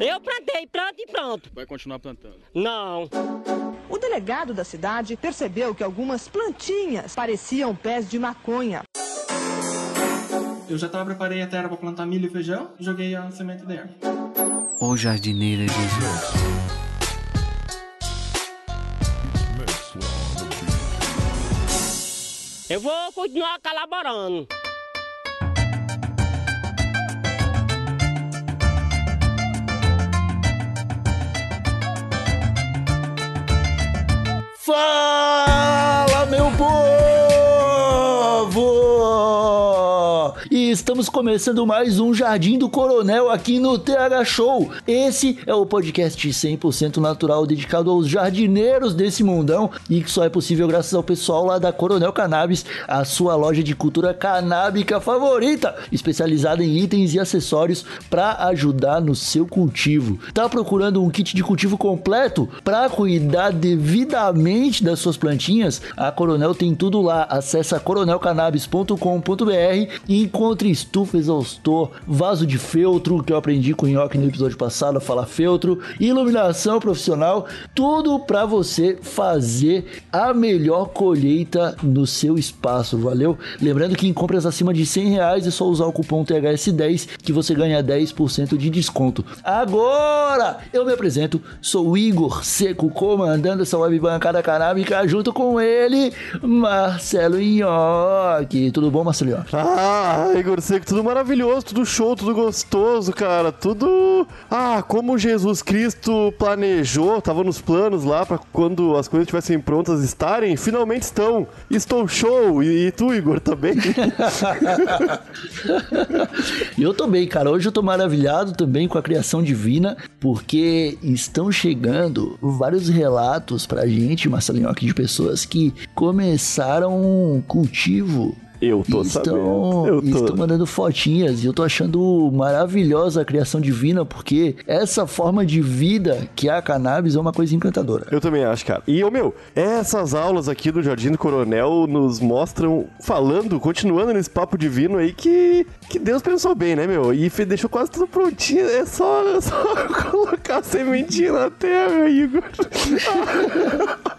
Eu plantei, planto e pronto. Vai continuar plantando? Não. O delegado da cidade percebeu que algumas plantinhas pareciam pés de maconha. Eu já tava, preparei a terra para plantar milho e feijão e joguei a semente dentro. O jardineiro Jesus. Eu vou continuar colaborando. Fala, estamos começando mais um Jardim do Coronel aqui no TH Show. Esse é o podcast 100% natural dedicado aos jardineiros desse mundão e que só é possível graças ao pessoal lá da Coronel Cannabis, a sua loja de cultura canábica favorita, especializada em itens e acessórios para ajudar no seu cultivo. Tá procurando um kit de cultivo completo para cuidar devidamente das suas plantinhas? A Coronel tem tudo lá. Acesse coronelcannabis.com.br e encontre estufa exaustor, vaso de feltro, que eu aprendi com o Nhoque no episódio passado a falar feltro, iluminação profissional, tudo para você fazer a melhor colheita no seu espaço, valeu? Lembrando que em compras acima de 100 reais é só usar o cupom THS10 que você ganha 10% de desconto. Agora eu me apresento, sou Igor Seco, comandando essa web bancada canábica junto com ele, Marcelo Nhoque. Tudo bom, Marcelo Nhoque? Ah, Igor Seco, tudo maravilhoso, tudo show, tudo gostoso, cara. Tudo. Ah, como Jesus Cristo planejou, tava nos planos lá para quando as coisas estivessem prontas estarem, finalmente estão. Estou show. E, e tu, Igor, também? E eu tô bem, cara. Hoje eu tô maravilhado também com a criação divina, porque estão chegando vários relatos pra gente, Marcelinho, aqui de pessoas que começaram um cultivo Eu tô estão, sabendo. Eu tô. estão mandando fotinhas e eu tô achando maravilhosa a criação divina, porque essa forma de vida que é a cannabis é uma coisa encantadora. Eu também acho, cara. E, ô meu, essas aulas aqui do Jardim do Coronel nos mostram, falando, continuando nesse papo divino aí, que, que Deus pensou bem, né, meu? E deixou quase tudo prontinho. É só, é só colocar a sementinha na terra, Igor.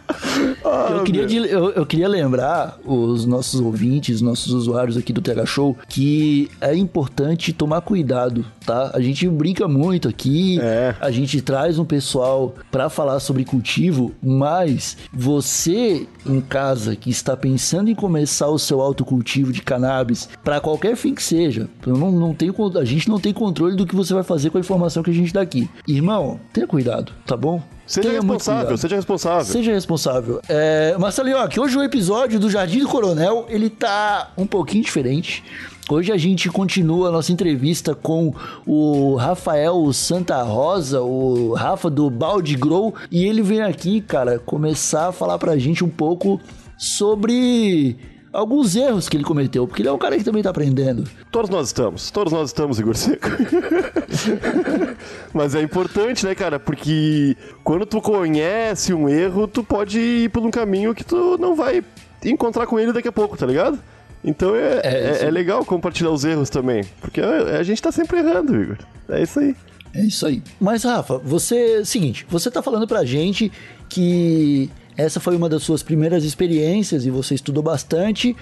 Ah, Eu queria, meu. de- eu, eu queria lembrar os nossos ouvintes, nossos usuários aqui do TH Show, que é importante tomar cuidado, tá? A gente brinca muito aqui, É. a gente traz um pessoal pra falar sobre cultivo, mas você em casa que está pensando em começar o seu autocultivo de cannabis, pra qualquer fim que seja, eu não, não tenho, a gente não tem controle do que você vai fazer com a informação que a gente dá aqui. Irmão, tenha cuidado, tá bom? Seja Tenha responsável, seja responsável. Seja responsável. É, Marcelinho, ó, que hoje o episódio do Jardim do Coronel, ele tá um pouquinho diferente. Hoje a gente continua a nossa entrevista com o Rafael Santa Rosa, o Rafa do Balde Grow, e ele vem aqui, cara, começar a falar pra gente um pouco sobre alguns erros que ele cometeu, porque ele é um cara que também tá aprendendo. Todos nós estamos, todos nós estamos, Igor Seco. Mas é importante, né, cara? Porque quando tu conhece um erro, tu pode ir por um caminho que tu não vai encontrar com ele daqui a pouco, tá ligado? Então é, é, sim. é legal compartilhar os erros também. Porque a, a gente tá sempre errando, Igor. É isso aí. É isso aí. Mas, Rafa, você. Seguinte, você tá falando pra gente que essa foi uma das suas primeiras experiências e você estudou bastante,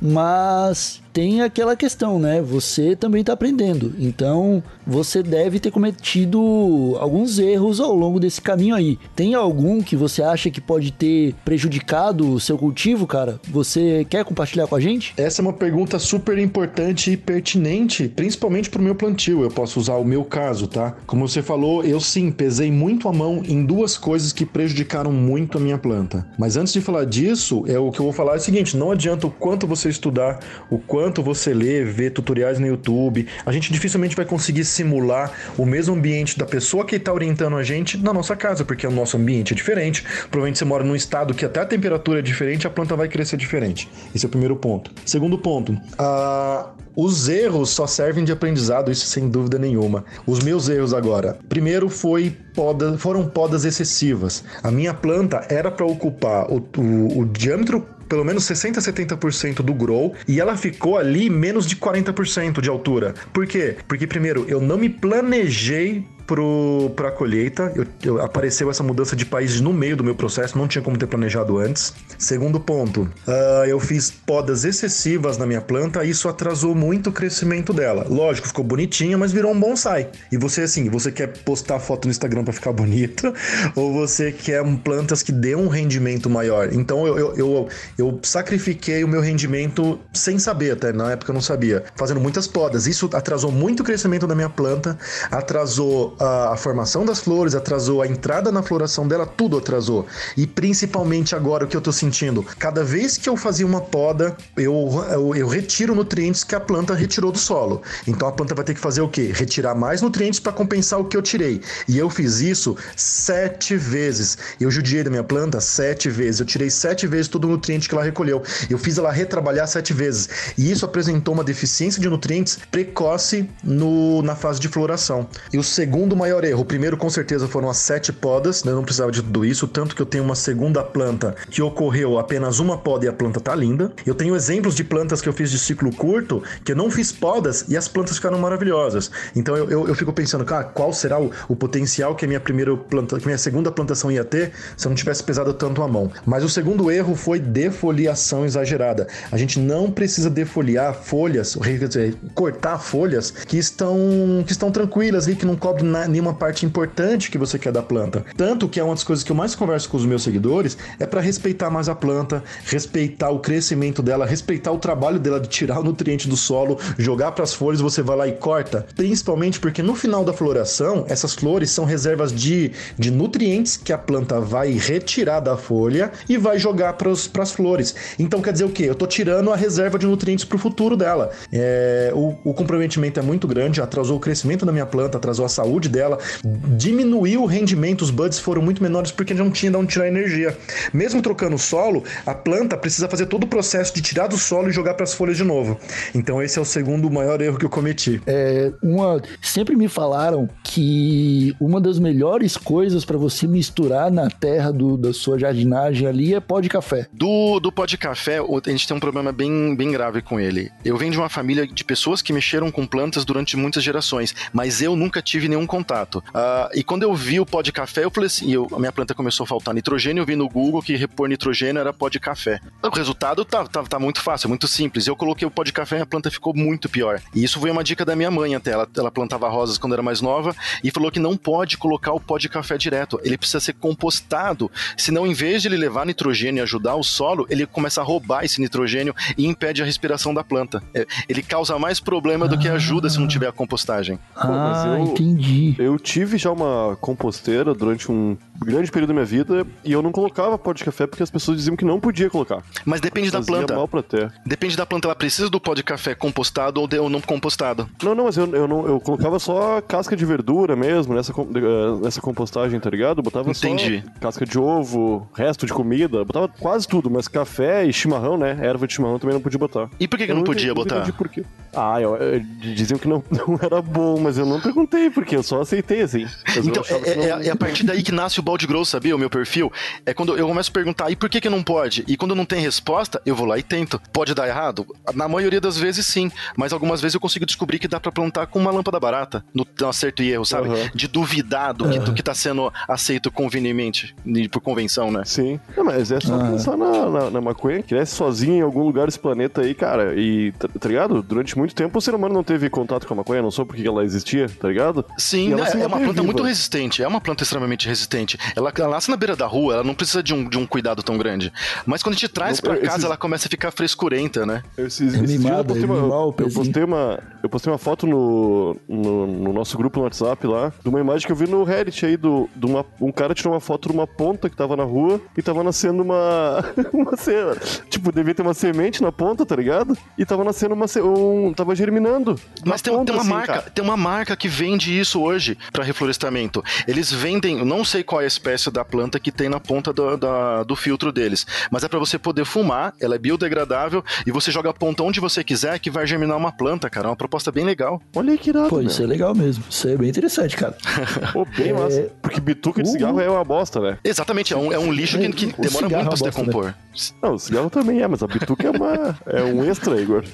mas tem aquela questão, né? Você também tá aprendendo. Então, você deve ter cometido alguns erros ao longo desse caminho aí. Tem algum que você acha que pode ter prejudicado o seu cultivo, cara? Você quer compartilhar com a gente? Essa é uma pergunta super importante e pertinente, principalmente pro meu plantio. Eu posso usar o meu caso, tá? Como você falou, eu sim pesei muito a mão em duas coisas que prejudicaram muito a minha planta. Mas antes de falar disso, é o que eu vou falar é o seguinte: não adianta o quanto você estudar, o quanto você ler, ver tutoriais no YouTube, a gente dificilmente vai conseguir simular o mesmo ambiente da pessoa que está orientando a gente na nossa casa, porque o nosso ambiente é diferente. Provavelmente você mora num estado que até a temperatura é diferente, a planta vai crescer diferente. Esse é o primeiro ponto. Segundo ponto, os erros só servem de aprendizado, isso sem dúvida nenhuma. Os meus erros agora. Primeiro foi poda, foram podas excessivas. A minha planta era para ocupar o, o, o diâmetro pelo menos 60 a 70% do grow e ela ficou ali menos de 40% de altura. Por quê? Porque primeiro, eu não me planejei pro, pra colheita. Eu, eu- apareceu essa mudança de país no meio do meu processo, não tinha como ter planejado antes. Segundo ponto, ah, eu fiz podas excessivas na minha planta, isso atrasou muito o crescimento dela. Lógico, ficou bonitinha, mas virou um bonsai. E você, assim, você quer postar foto no Instagram pra ficar bonito, ou você quer plantas que dê um rendimento maior? Então eu, eu, eu, eu sacrifiquei o meu rendimento sem saber, até na época eu não sabia, fazendo muitas podas. Isso atrasou muito o crescimento da minha planta, atrasou a, a formação das flores, atrasou a entrada na floração dela, tudo atrasou. E principalmente agora o que eu tô sentindo, cada vez que eu fazia uma poda, eu, eu, eu retiro nutrientes que a planta retirou do solo. Então a planta vai ter que fazer o quê? Retirar mais nutrientes para compensar o que eu tirei. E eu fiz isso sete vezes. Eu judiei da minha planta sete vezes. Eu tirei sete vezes todo o nutriente que ela recolheu. Eu fiz ela retrabalhar sete vezes. E isso apresentou uma deficiência de nutrientes precoce no, na fase de floração. E o segundo maior erro, o primeiro com certeza foram as sete podas, né? eu não precisava de tudo isso, tanto que eu tenho uma segunda planta que ocorreu apenas uma poda e a planta tá linda. Eu tenho exemplos de plantas que eu fiz de ciclo curto, que eu não fiz podas e as plantas ficaram maravilhosas. Então eu, eu, eu fico pensando, cara, qual será o, o potencial que a minha primeira planta, que minha segunda plantação ia ter se eu não tivesse pesado tanto a mão. Mas o segundo erro foi defoliação exagerada. A gente não precisa defoliar folhas, quer dizer, cortar folhas que estão que estão tranquilas ali, que não cobrem na- nenhuma parte importante que você quer da planta. Tanto que é uma das coisas que eu mais converso com os meus seguidores é para respeitar mais a planta, respeitar o crescimento dela, respeitar o trabalho dela de tirar o nutriente do solo, jogar para as folhas, você vai lá e corta. Principalmente porque no final da floração, essas flores são reservas de, de nutrientes que a planta vai retirar da folha e vai jogar para as flores. Então quer dizer o quê? Eu tô tirando a reserva de nutrientes para o futuro dela. É, o, o comprometimento é muito grande, atrasou o crescimento da minha planta, atrasou a saúde dela, diminuiu o rendimento, os buds foram muito menores porque não tinha de onde tirar energia. Mesmo trocando o solo, a planta precisa fazer todo o processo de tirar do solo e jogar para as folhas de novo. Então esse é o segundo maior erro que eu cometi. É, uma, sempre me falaram que uma das melhores coisas para você misturar na terra do- da sua jardinagem ali é pó de café. Do, do pó de café, a gente tem um problema bem, bem grave com ele. Eu venho de uma família de pessoas que mexeram com plantas durante muitas gerações, mas eu nunca tive nenhum contato. Ah, e quando eu vi o pó de café, eu falei assim: eu- a minha planta começou a faltar nitrogênio, eu vi no Google que repor nitrogênio era pó de café. O resultado tá, tá, tá muito fácil, muito simples. Eu coloquei o pó de café e a planta ficou muito pior. E isso foi uma dica da minha mãe até. Ela, ela plantava rosas quando era mais nova e falou que não pode colocar o pó de café direto. Ele precisa ser compostado. Senão, em vez de ele levar nitrogênio e ajudar o solo, ele começa a roubar esse nitrogênio e impede a respiração da planta. É, Ele causa mais problema do que ajuda se não tiver a compostagem. mas ah, eu- entendi. Eu tive já uma composteira durante um grande período da minha vida e eu não colocava pó de café porque as pessoas diziam que não podia colocar. Mas depende da Fazia planta. mal pra terra. Depende da planta. Ela precisa do pó de café compostado ou, de- ou não compostado. Não, não, mas eu, eu, não, eu colocava só casca de verdura mesmo nessa, eh, nessa compostagem, tá ligado? Botava Entendi. só casca de ovo, resto de comida, botava quase tudo, mas café e chimarrão, né? Erva de chimarrão também não podia botar. E por que, que não nunca- podia nunca botar? entendi por quê. Ah, eu, eu- diziam que não, não era bom, mas eu não perguntei, porque eu só aceitei assim. Então, é, é- é a partir daí que nasce o balde grosso, sabia? O meu perfil. É quando eu começo a perguntar, e por que que não pode? E quando não tem resposta, eu vou lá e tento. Pode dar errado? Na maioria das vezes, sim. Mas algumas vezes eu consigo descobrir que dá pra plantar com uma lâmpada barata. No, no acerto e erro, sabe? Aham. De duvidar do que, do que tá sendo aceito convenientemente, e por convenção, né? Sim. Não, mas é só Ah. pensar na, na, na maconha, que cresce sozinha em algum lugar desse planeta aí, cara. E, tá, tá ligado? Durante muito tempo o ser humano não teve contato com a maconha, não sou porque ela existia, tá ligado? Sim, Ela né? se é uma planta muito resistente. É uma planta extremamente resistente. Ela, ela nasce na beira da rua, ela não precisa de um, de um cuidado tão grande. Mas quando a gente traz Não, pra esses- casa, ela começa a ficar frescurenta, né? Esses, É esses dias mimada, eu postei, é uma, eu, postei uma, eu postei uma foto no, no, no nosso grupo no WhatsApp lá, de uma imagem que eu vi no Reddit aí, do, de uma, um cara tirou uma foto de uma ponta que tava na rua e tava nascendo uma. uma se- tipo, devia ter uma semente na ponta, tá ligado? E tava nascendo uma. Um, tava germinando. Mas tem, ponta, tem uma assim, marca, cara. tem uma marca que vende isso hoje para reflorestamento. Eles vendem, não sei qual é a espécie da planta que tem na ponta do, da- do filtro deles, mas é para você poder fumar, ela é biodegradável e você joga a ponta onde você quiser que vai germinar uma planta, cara. É uma proposta bem legal. Olha aí que irado, Pô, meu. isso é legal mesmo. Isso é bem interessante, cara. Pô, bem É. massa. Porque bituca de cigarro é uma bosta, né? Exatamente, é um, é um lixo que, que O demora cigarro muito é a se bosta, decompor. Não, o cigarro também é, mas a bituca é, uma, é um extra, Igor.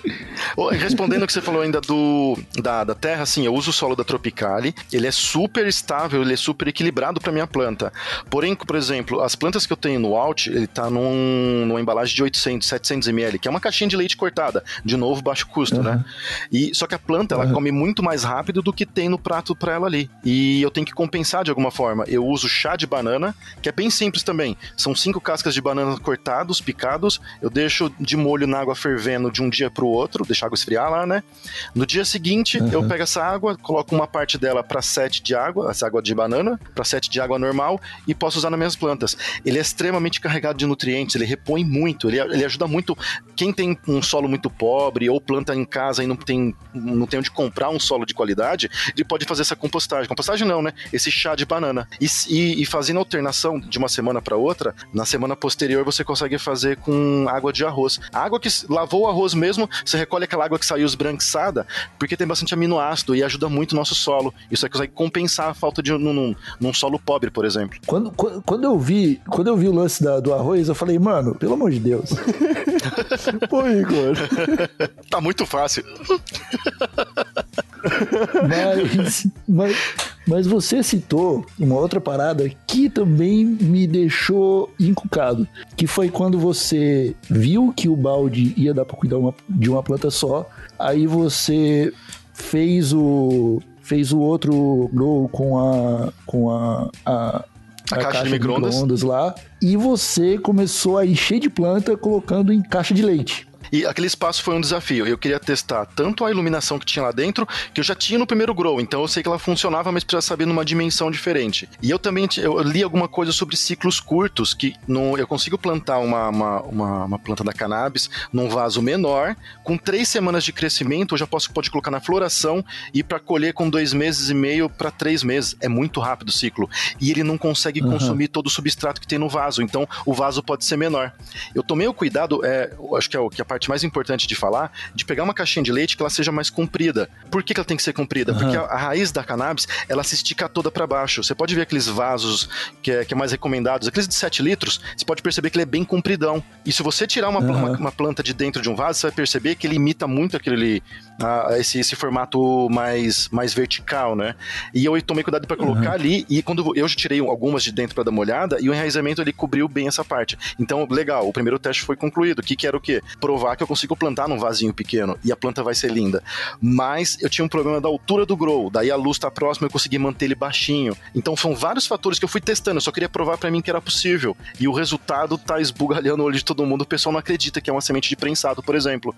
Respondendo o que você falou ainda do, da, da terra, assim, eu uso o solo da Tropicali ele é super estável, ele é super equilibrado para minha planta. Porém, por exemplo, as plantas que eu tenho no Alt, ele tá num, numa embalagem de 800, 700 ml, que é uma caixinha de leite cortada, de novo baixo custo, Uhum. né? E só que a planta ela Uhum. come muito mais rápido do que tem no prato para ela ali. E eu tenho que compensar de alguma forma. Eu uso chá de banana, que é bem simples também. São cinco cascas de banana cortados, picados. Eu deixo de molho na água fervendo de um dia pro outro, deixo a água esfriar lá, né? No dia seguinte, eu pego essa água, coloco uma parte dela para sete de água, essa água de banana, para sete de água normal e posso usar nas minhas plantas. Ele é extremamente carregado de nutrientes, ele repõe muito, ele, ele ajuda muito quem tem um solo muito pobre ou planta em casa e não tem, não tem onde comprar um solo de qualidade, ele pode fazer essa compostagem. Compostagem não, né? Esse chá de banana. E, e, e fazendo alternação de uma semana para outra, na semana posterior você consegue fazer com água de arroz. A água que lavou o arroz mesmo, você recolhe aquela água que saiu esbranquiçada, porque tem bastante aminoácido e ajuda muito o nosso solo. Isso aí consegue compensar a falta de um- num, num, num solo pobre, por exemplo. Quando, quando, quando eu vi, quando eu vi o lance da- do arroz, eu falei, mano, pelo amor de Deus. Pô, Igor. Tá muito fácil. Mas, mas, mas você citou uma outra parada que também me deixou encucado. Que foi quando você viu que o balde ia dar pra cuidar uma- de uma planta só. Aí você fez o. Fez o outro grow com a. com a. a A caixa de micro-ondas. micro-ondas lá. E você começou a encher de planta colocando em caixa de leite. E aquele espaço foi um desafio. Eu queria testar tanto a iluminação que tinha lá dentro, que eu já tinha no primeiro grow, então eu sei que ela funcionava, mas precisava saber numa dimensão diferente. E eu também eu li alguma coisa sobre ciclos curtos, que no, eu consigo plantar uma, uma, uma, uma planta da cannabis num vaso menor, com três semanas de crescimento, eu já posso pode colocar na floração e para colher com dois meses e meio para três meses. É muito rápido o ciclo. E ele não consegue Uhum. consumir todo o substrato que tem no vaso, então o vaso pode ser menor. Eu tomei o cuidado, é, acho que é o que a parte mais importante de falar, de pegar uma caixinha de leite que ela seja mais comprida. Por que, que ela tem que ser comprida? Porque a, a raiz da cannabis, ela se estica toda para baixo. Você pode ver aqueles vasos que é, que é mais recomendados, aqueles de 7 litros, você pode perceber que ele é bem compridão. E se você tirar uma, Aham. uma, uma planta de dentro de um vaso, você vai perceber que ele imita muito aquele, ah, esse, esse formato mais, mais vertical, né? E eu tomei cuidado para colocar ali, e quando eu já tirei algumas de dentro para dar uma olhada, e o enraizamento ele cobriu bem essa parte. Então, legal, o primeiro teste foi concluído. O que, que era o quê? Provar que eu consigo plantar num vasinho pequeno e a planta vai ser linda. Mas eu tinha um problema da altura do grow, daí a luz tá próxima, eu consegui manter ele baixinho. Então são vários fatores que eu fui testando, eu só queria provar para mim que era possível. E o resultado tá esbugalhando o olho de todo mundo, o pessoal não acredita que é uma semente de prensado, por exemplo.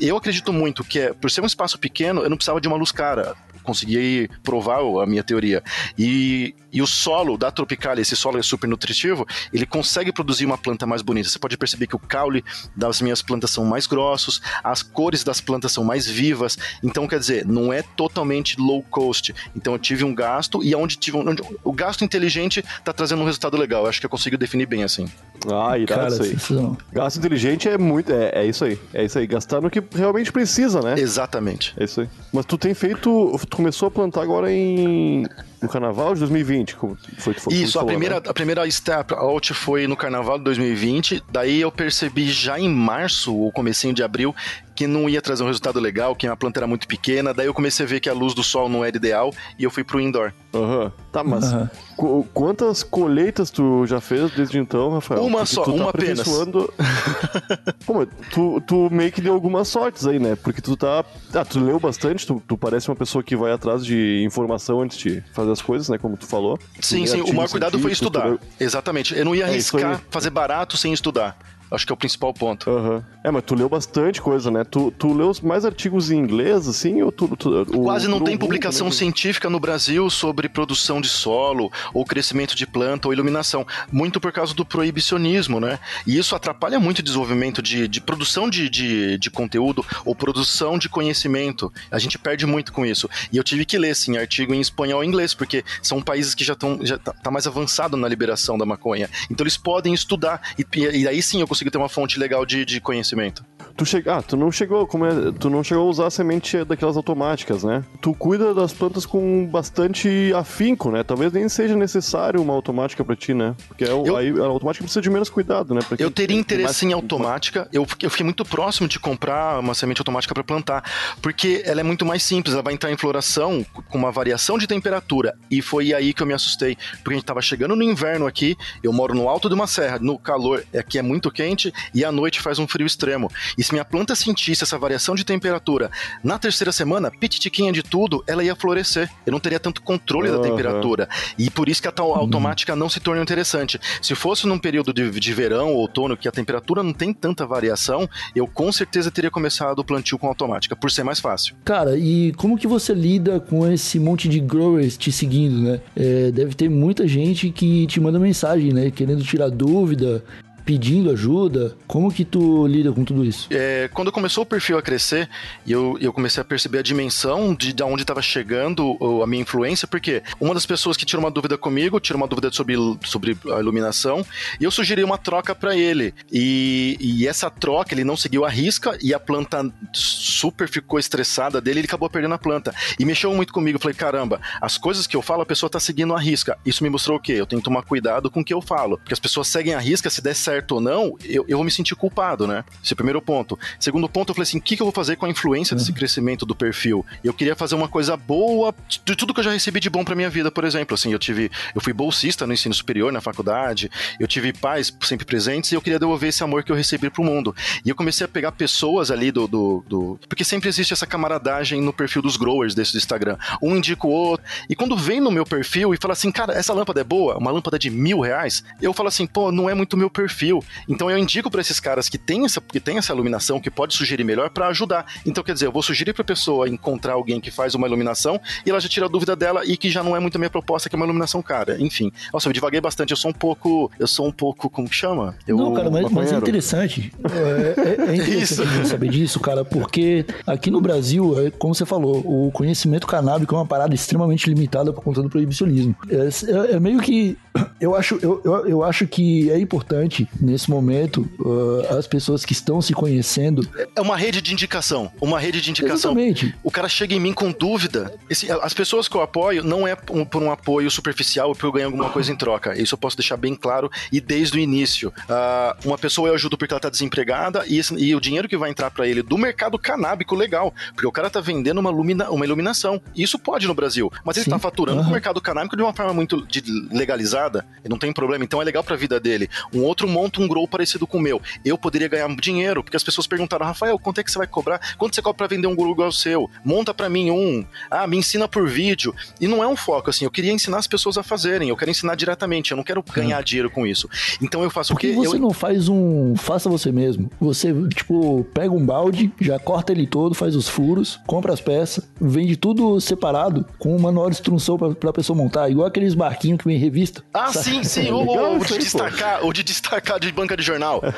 Eu acredito muito que é, por ser um espaço pequeno, eu não precisava de uma luz cara consegui provar a minha teoria. E, e o solo da Tropicalia, esse solo é super nutritivo, ele consegue produzir uma planta mais bonita. Você pode perceber que o caule das minhas plantas são mais grossos, as cores das plantas são mais vivas. Então, quer dizer, não é totalmente low cost. Então, eu tive um gasto e onde tive um, onde- o gasto inteligente está trazendo um resultado legal. Eu acho que eu consigo definir bem assim. Ah, irado Cara, isso aí. Gasto inteligente é muito. É, é isso aí. É isso aí. Gastar no que realmente precisa, né? Exatamente. É isso aí. Mas tu tem feito. Tu começou a plantar agora em. No carnaval de 2020. Como foi que foi? Isso, a falou, primeira, né? a primeira step out foi no carnaval de 2020. Daí eu percebi já em março, ou comecinho de abril, que não ia trazer um resultado legal, que a planta era muito pequena. Daí eu comecei a ver que a luz do sol não era ideal e eu fui pro indoor. Aham. Tá, mas Aham. qu- quantas colheitas tu já fez desde então, Rafael? Uma Porque só, tu tá uma apenas. Pô, mas tu, tu meio que deu algumas sortes aí, né? Porque tu tá. Ah, tu leu bastante, tu, tu parece uma pessoa que vai atrás de informação antes de fazer as coisas, né? Como tu falou. Sim, sim, o maior cuidado foi estudar. Exatamente. Eu não ia É arriscar aí. fazer barato sem estudar. Acho que é o principal ponto. Aham. É, mas tu leu bastante coisa, né? Tu, tu leu mais artigos em inglês, assim, ou tu... tu o- Quase não tem publicação também? científica no Brasil sobre produção de solo, ou crescimento de planta, ou iluminação. Muito por causa do proibicionismo, né? E isso atrapalha muito o desenvolvimento de, de produção de, de, de conteúdo ou produção de conhecimento. A gente perde muito com isso. E eu tive que ler, sim, artigo em espanhol e inglês, porque são países que já estão já tá, tá mais avançado na liberação da maconha. Então eles podem estudar. E, e aí sim eu consigo conseguir ter uma fonte legal de, de conhecimento. Tu chega, ah, tu não chegou, como é, tu não chegou a usar a semente daquelas automáticas, né? Tu cuida das plantas com bastante afinco, né? Talvez nem seja necessário uma automática pra ti, né? Porque é o- Eu- aí a automática precisa de menos cuidado, né? Eu teria interesse mais- em automática. Eu, eu fiquei muito próximo de comprar uma semente automática para plantar, porque ela é muito mais simples. Ela vai entrar em floração com uma variação de temperatura. E foi aí que eu me assustei, porque a gente tava chegando no inverno aqui. Eu moro no alto de uma serra, no calor aqui é muito quente e à noite faz um frio extremo. E se minha planta sentisse essa variação de temperatura na terceira semana, pititiquinha de tudo, ela ia florescer. Eu não teria tanto controle da Aham. temperatura. E por isso que a tal automática não se torna interessante. Se fosse num período de, de verão, outono, que a temperatura não tem tanta variação, eu com certeza teria começado o plantio com automática, por ser mais fácil. Cara, e como que você lida com esse monte de growers te seguindo, né? É, deve ter muita gente que te manda mensagem, né? Querendo tirar dúvida, pedindo ajuda. Como que tu lida com tudo isso? É, quando começou o perfil a crescer, eu, eu comecei a perceber a dimensão de, de onde estava chegando a minha influência, porque uma das pessoas que tira uma dúvida comigo, tira uma dúvida sobre, sobre a iluminação, e eu sugeri uma troca para ele. E, e essa troca, ele não seguiu a risca, e a planta super ficou estressada dele, ele acabou perdendo a planta. E mexeu muito comigo, falei, caramba, as coisas que eu falo, a pessoa tá seguindo a risca. Isso me mostrou o quê? Eu tenho que tomar cuidado com o que eu falo, porque as pessoas seguem a risca, se der certo ou não, eu, eu vou me sentir culpado, né? Esse é o primeiro ponto. Segundo ponto, eu falei assim: o que, que eu vou fazer com a influência desse crescimento do perfil? Eu queria fazer uma coisa boa de tudo que eu já recebi de bom pra minha vida, por exemplo. Assim, eu tive. Eu fui bolsista no ensino superior, na faculdade, eu tive pais sempre presentes e eu queria devolver esse amor que eu recebi pro mundo. E eu comecei a pegar pessoas ali do. do, do- porque sempre existe essa camaradagem no perfil dos growers desse do Instagram. Um indica o outro. E quando vem no meu perfil e fala assim, cara, essa lâmpada é boa, uma lâmpada de mil reais, eu falo assim, pô, não é muito meu perfil. Então eu indico pra esses caras que tem essa, que tem essa iluminação, que pode sugerir melhor pra ajudar. Então, quer dizer, eu vou sugerir pra pessoa encontrar alguém que faz uma iluminação e ela já tira a dúvida dela e que já não é muito a minha proposta, que é uma iluminação cara. Enfim. Nossa, eu divaguei bastante, eu sou um pouco. Eu sou um pouco. Como que chama? Eu, Não, cara, mas, mas é interessante. É, é- é interessante a saber disso, cara, porque aqui no Brasil, é, como você falou, o conhecimento canábico é uma parada extremamente limitada por conta do proibicionismo. É, é- é meio que. Eu acho, eu, eu, eu acho que é importante, nesse momento, uh, as pessoas que estão se conhecendo. É uma rede de indicação. Uma rede de indicação. Exatamente. O cara chega em mim com dúvida. Esse- as pessoas que eu apoio não é por um apoio superficial ou por eu ganhar alguma coisa em troca. Isso eu posso deixar bem claro e desde o início. Ah, uma pessoa eu ajudo porque ela tá desempregada e, esse- e o dinheiro que vai entrar para ele do mercado canábico legal. Porque o cara tá vendendo uma, lumina- uma iluminação. Isso pode no Brasil. Mas ele Sim. tá faturando com o mercado canábico de uma forma muito de- legalizada. E não tem problema. Então é legal pra vida dele. Um outro monta um grow parecido com o meu. Eu poderia ganhar dinheiro, porque as pessoas perguntaram, Rafael, quanto é que você vai cobrar? Quanto você cobra pra vender um grow igual ao seu? Monta pra mim um. Ah, me ensina por vídeo. E não é um foco, assim. Eu queria ensinar as pessoas a fazerem. Eu quero ensinar diretamente. Eu não quero ganhar dinheiro com isso. Então eu faço Por o que quê? você Eu, não faz um. Faça você mesmo. Você, tipo, pega um balde, já corta ele todo, faz os furos, compra as peças, vende tudo separado, com um manual de instrução pra, pra pessoa montar, igual aqueles barquinhos que vem em revista. Ah, Sabe? sim, sim. O, legal o isso de destacar, o de destacar de banca de jornal.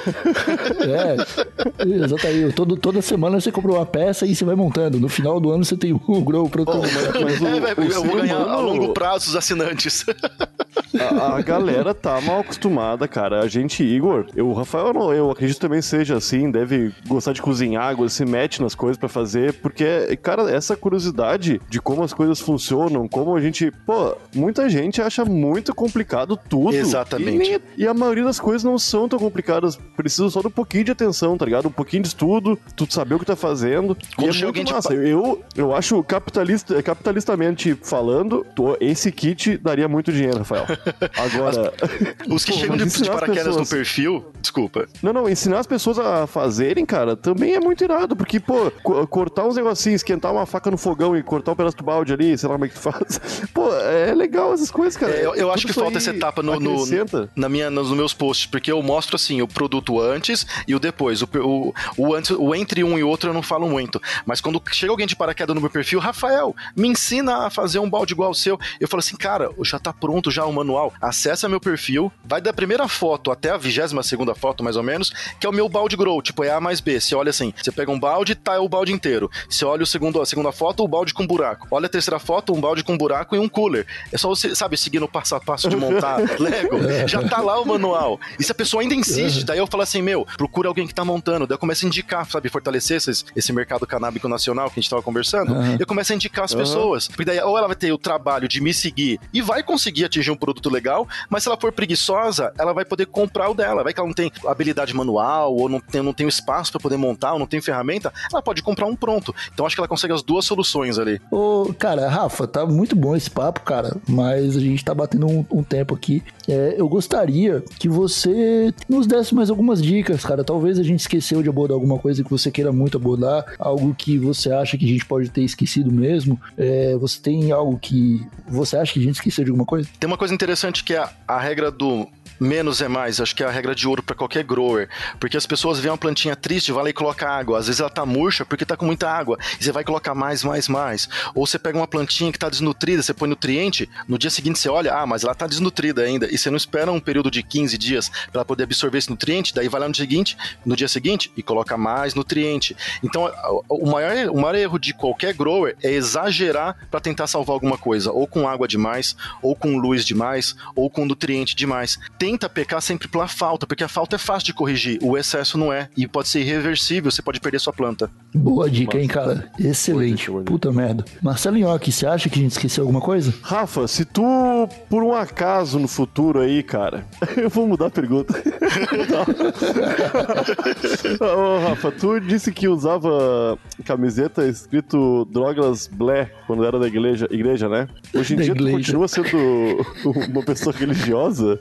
É, exatamente. Todo, toda semana você compra uma peça e você vai montando. No final do ano você tem o grow pronto. Mas o- É, vai- o eu vou ganhar a humano- longo prazo os assinantes. A, a galera tá mal acostumada, cara. A gente, Igor, eu, o Rafael, não, eu acredito também seja assim, deve gostar de cozinhar, se mete nas coisas pra fazer, porque, cara, essa curiosidade de como as coisas funcionam, como a gente, pô, muita gente acha muito complicado tudo. Exatamente. E, nem- e a maioria das coisas não são tão complicadas, precisa só de um pouquinho de atenção, tá ligado? Um pouquinho de estudo, tu saber o que tá fazendo. Quando e é muito massa. pa- Eu, eu acho capitalista, capitalistamente falando, tô- esse kit daria muito dinheiro, Rafael. Agora. Os que Pô, chegam de, as paraquedas pessoas- no perfil, desculpa. Não, não, ensinar as pessoas a fazerem, cara, também é muito irado, porque, pô, co- cortar uns negocinhos, esquentar uma faca no fogão e cortar um pedaço do balde ali, sei lá como é que tu faz. Pô, é legal essas coisas, cara. É, eu, eu acho que falta essa etapa no, no- na minha, nos meus posts, porque eu mostro assim o produto antes e o depois. O, o, o, antes, o entre um e outro eu não falo muito. Mas quando chega alguém de paraquedas no meu perfil, Rafael, me ensina a fazer um balde igual ao seu. Eu falo assim, cara, já tá pronto já o manual acessa meu perfil, vai da primeira foto até a vigésima segunda foto, mais ou menos, que é o meu balde grow, tipo, é A mais B. Você olha assim, você pega um balde, tá o balde inteiro. Você olha o segundo, a segunda foto, o balde com buraco. Olha a terceira foto, um balde com buraco e um cooler. É só você, sabe, seguir no passo a passo de montar Lego. Já tá lá o manual. E se a pessoa ainda insiste, daí eu falo assim, meu, procura alguém que tá montando. Daí eu começo a indicar, sabe, fortalecer esse, esse mercado canábico nacional que a gente tava conversando. Eu começo a indicar as pessoas. Porque daí, ou ela vai ter o trabalho de me seguir e vai conseguir atingir um produto legal, mas se ela for preguiçosa, ela vai poder comprar o dela. Vai que ela não tem habilidade manual, ou não tem, não tem o espaço para poder montar, ou não tem ferramenta, ela pode comprar um pronto. Então acho que ela consegue as duas soluções ali. Ô, cara, Rafa, tá muito bom esse papo, cara, mas a gente tá batendo um, um tempo aqui. É, eu gostaria que você nos desse mais algumas dicas, cara. Talvez a gente esqueceu de abordar alguma coisa que você queira muito abordar, algo que você acha que a gente pode ter esquecido mesmo. É, você tem algo que você acha que a gente esqueceu de alguma coisa? Tem uma coisa interessante que é a, a regra do menos é mais, acho que é a regra de ouro para qualquer grower, porque as pessoas veem uma plantinha triste, vai lá e coloca água, às vezes ela tá murcha porque tá com muita água, e você vai colocar mais, mais, mais. Ou você pega uma plantinha que tá desnutrida, você põe nutriente, no dia seguinte você olha, ah, mas ela tá desnutrida ainda, e você não espera um período de 15 dias para ela poder absorver esse nutriente, daí vai lá no dia seguinte, no dia seguinte e coloca mais nutriente. Então, o maior, o maior erro de qualquer grower é exagerar para tentar salvar alguma coisa, ou com água demais, ou com luz demais, ou com nutriente demais tenta pecar sempre pela falta, porque a falta é fácil de corrigir, o excesso não é. E pode ser irreversível, você pode perder sua planta. Boa dica, hein, cara? Excelente. Puta merda. Marcelo Nhoque, você acha que a gente esqueceu alguma coisa? Rafa, se tu, por um acaso no futuro aí, cara, eu vou mudar a pergunta. Ô, Rafa, tu disse que usava camiseta escrito Drogas Blé quando era da igreja, igreja né? Hoje em Da dia tu igreja. continua sendo uma pessoa religiosa?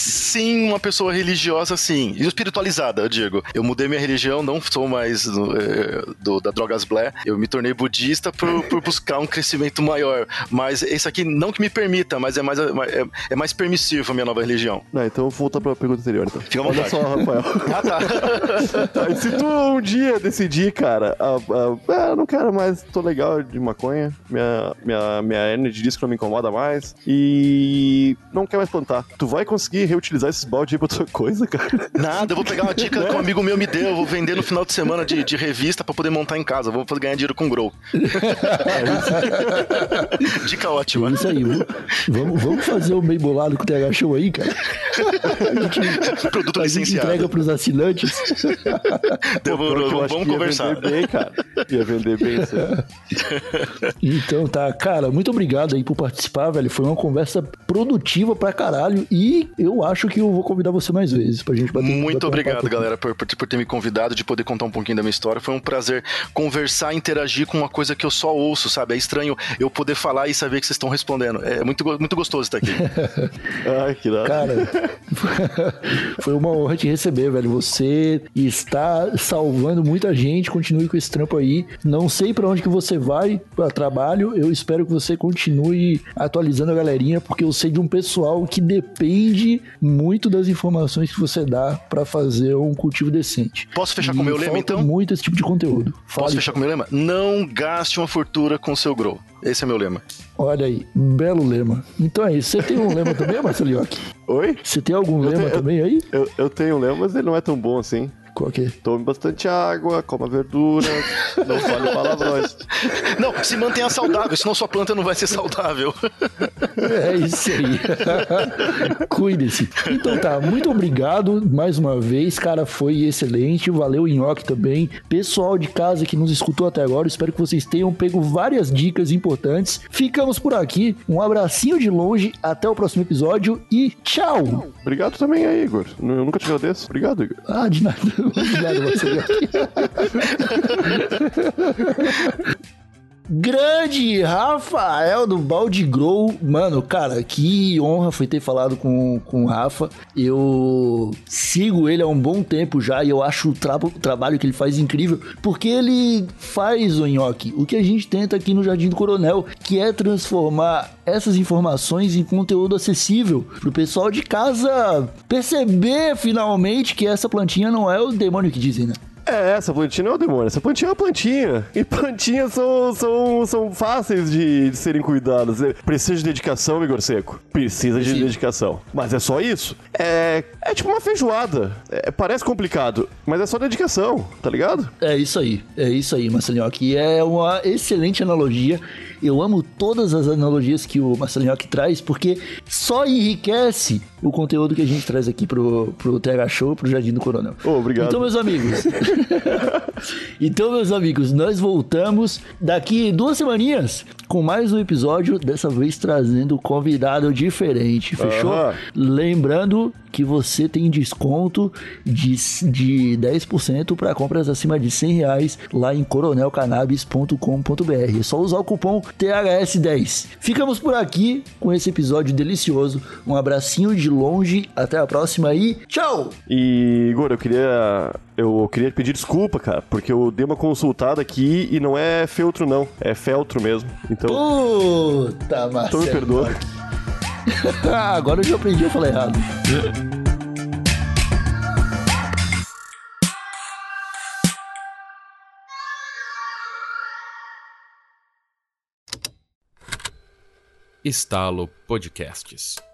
Sim, uma pessoa religiosa, sim. E espiritualizada, eu digo. Eu mudei minha religião, não sou mais eh, do, da Drogas Blé. Eu me tornei budista por, por buscar um crescimento maior. Mas esse aqui, não que me permita, mas é mais, é, é mais permissivo a minha nova religião. Não, então eu vou voltar pra pergunta anterior, então. Fica Olha só, Rafael. Ah, tá. Aí, se tu um dia decidir, cara, ah, ah, não quero mais, tô legal de maconha, minha, minha, minha energy diz que não me incomoda mais, e não quer mais plantar, tu vai conseguir reutilizar esses baldes aí pra outra coisa, cara? Nada, eu vou pegar uma dica que um amigo meu me deu, eu vou vender no final de semana de, de revista pra poder montar em casa. Vou ganhar dinheiro com grow. dica É ótima. isso aí. vamos- Vamos, vamos fazer o meio bolado com o TH Show aí, cara. A gente, Produto a gente licenciado. entrega pros assinantes. Demorou, acho vamos que ia conversar. vender bem, cara. Ia vender bem isso aí. Então tá, cara, muito obrigado aí por participar, velho. Foi uma conversa produtiva pra caralho. E eu acho que eu vou convidar você mais vezes pra gente bater Muito bater um obrigado, aqui. galera, por, por, ter me convidado, de poder contar um pouquinho da minha história. Foi um prazer conversar, interagir com uma coisa que eu só ouço, sabe? É estranho eu poder falar e saber que vocês estão respondendo. É muito, muito gostoso estar aqui. Ai, que nada. Cara, foi uma honra te receber, velho. Você está salvando muita gente. Continue com esse trampo aí. Não sei pra onde que você vai pra trabalho. Eu espero que você continue atualizando a galerinha, porque eu sei de um pessoal que depende muito das informações que você dá pra fazer um cultivo decente. Posso fechar E com o meu lema, então? muito esse tipo de conteúdo. Posso Fale. fechar com o meu lema? Não gaste uma fortuna com o seu grow. Esse é meu lema. Olha aí, belo lema. Então é isso. Você tem um lema também, Marcelo Iocchi? Oi? Você tem algum Eu lema tenho- também aí? Eu, eu tenho um lema, mas ele não é tão bom assim. Qual que é? Tome bastante água, coma verduras, não fale palavrões. Não, se mantenha saudável, senão sua planta não vai ser saudável. É isso aí. Cuide-se. Então tá, muito obrigado mais uma vez, cara, foi excelente. Valeu, Nhoque também. Pessoal de casa que nos escutou até agora, espero que vocês tenham pego várias dicas importantes. Ficamos por aqui. Um abracinho de longe, até o próximo episódio e tchau! Obrigado também aí, Igor. Eu nunca te agradeço. Obrigado, Igor. Ah, de nada. Obrigado, Marcelo. Grande Rafael do Balde Grow. Mano, cara, que honra foi ter falado com, com o Rafa. Eu sigo ele há um bom tempo já e eu acho o, tra- o trabalho que ele faz incrível. Porque ele faz, o Nhoque, o que a gente tenta aqui no Jardim do Coronel, que é transformar essas informações em conteúdo acessível pro pessoal de casa perceber finalmente que essa plantinha não é o demônio que dizem, né? É, essa plantinha não é o demônio, essa plantinha é uma plantinha. E plantinhas são, são, são fáceis de, de serem cuidadas. É, Precisa de dedicação, Igor Seco. Precisa de Sim. dedicação. Mas é só isso. É, é tipo uma feijoada. É, parece complicado, mas é só dedicação, tá ligado? É isso aí, é isso aí, Marcelinhoque. É uma excelente analogia. Eu amo todas as analogias que o Marcelinhoque traz, porque só enriquece o conteúdo que a gente traz aqui pro, pro TH Show, pro Jardim do Coronel. Ô, obrigado. Então, meus amigos. então, meus amigos, nós voltamos daqui duas semaninhas com mais um episódio, dessa vez trazendo convidado diferente, fechou? Aham. Lembrando que você tem desconto de, de 10% para compras acima de 100 reais lá em coronelcannabis.com.br. É só usar o cupom THS10. Ficamos por aqui com esse episódio delicioso. Um abracinho de longe, até a próxima e tchau! E, Igor, eu queria. Eu queria pedir desculpa, cara, porque eu dei uma consultada aqui e não é feltro, não. É feltro mesmo. Então, Puta, Marcelo. então me perdoa. Agora eu já aprendi a falar errado. Estalo Podcasts.